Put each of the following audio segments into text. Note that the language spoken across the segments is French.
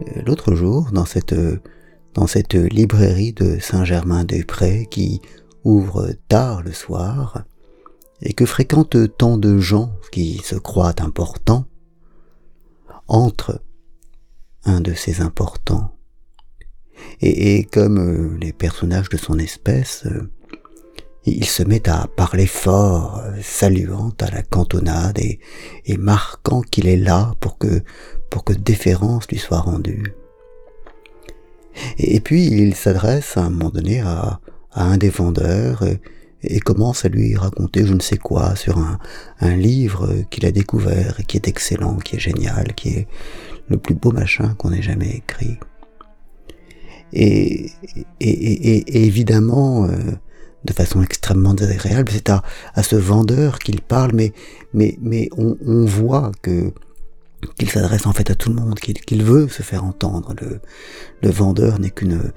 Euh, l'autre jour, dans cette, dans cette librairie de Saint-Germain-des-Prés qui ouvre tard le soir, et que fréquentent tant de gens qui se croient importants, entre un de ces importants. Et, comme euh, les personnages de son espèce, euh, il se met à parler fort, euh, saluant à la cantonade et, marquant qu'il est là pour que, pour que déférence lui soit rendue. Et, puis il s'adresse à un moment donné à, un des vendeurs et, commence à lui raconter je ne sais quoi sur un, livre qu'il a découvert et qui est excellent, qui est génial, qui est le plus beau machin qu'on ait jamais écrit. Et, et, évidemment, euh, de façon extrêmement désagréable, c'est à, ce vendeur qu'il parle, mais, mais, on voit que qu'il s'adresse en fait à tout le monde, qu'il veut se faire entendre. Le, le vendeur n'est qu'une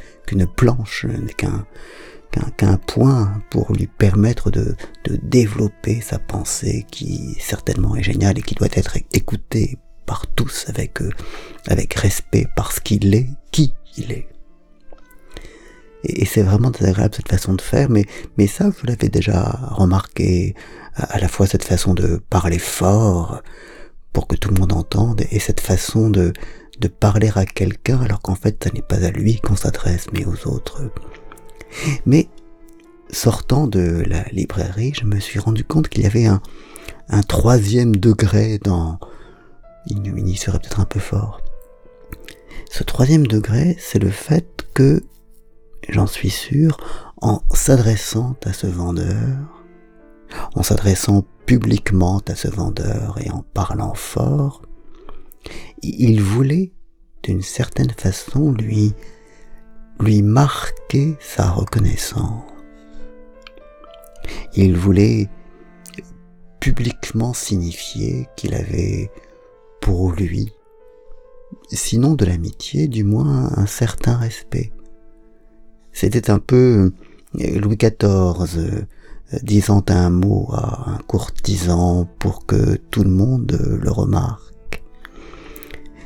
planche, n'est qu'un qu'un point pour lui permettre de, de développer sa pensée qui certainement est géniale et qui doit être écoutée par tous avec, euh, avec respect parce qu'il est qui il est. Et, c'est vraiment désagréable cette façon de faire, mais, mais ça, vous l'avez déjà remarqué, à, la fois cette façon de parler fort pour que tout le monde entende, et cette façon de, de parler à quelqu'un alors qu'en fait, ce n'est pas à lui qu'on s'adresse, mais aux autres. Mais, sortant de la librairie, je me suis rendu compte qu'il y avait un, un troisième degré dans, il serait peut-être un peu fort. Ce troisième degré, c'est le fait que, j'en suis sûr, en s'adressant à ce vendeur, en s'adressant publiquement à ce vendeur et en parlant fort, il voulait, d'une certaine façon, lui, lui marquer sa reconnaissance. Il voulait publiquement signifier qu'il avait pour lui, sinon de l'amitié, du moins un certain respect. C'était un peu Louis XIV disant un mot à un courtisan pour que tout le monde le remarque.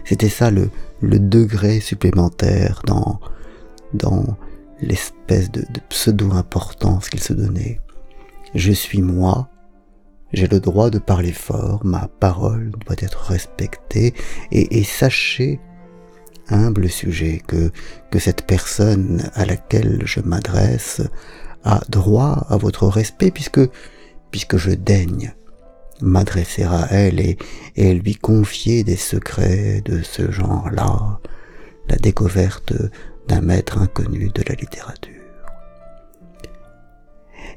C'était ça le, le, degré supplémentaire dans, l'espèce de, pseudo-importance qu'il se donnait. Je suis moi, j'ai le droit de parler fort, ma parole doit être respectée, et, sachez, humble sujet, que, que cette personne à laquelle je m'adresse a droit à votre respect puisque, puisque je daigne m'adresser à elle et, et lui confier des secrets de ce genre-là, la découverte d'un maître inconnu de la littérature.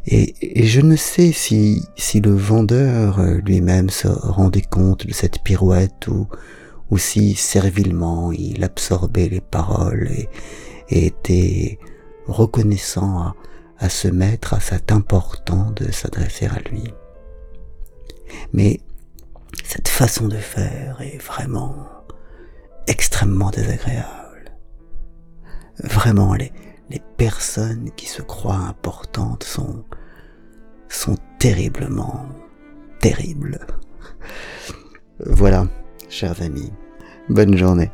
Et, je ne sais si, si le vendeur lui-même se rendait compte de cette pirouette ou, ou si servilement il absorbait les paroles et, était reconnaissant à, à ce maître, à cet important de s'adresser à lui. Mais cette façon de faire est vraiment extrêmement désagréable. Vraiment, les, personnes qui se croient importantes sont terriblement terribles. Voilà, chers amis, bonne journée.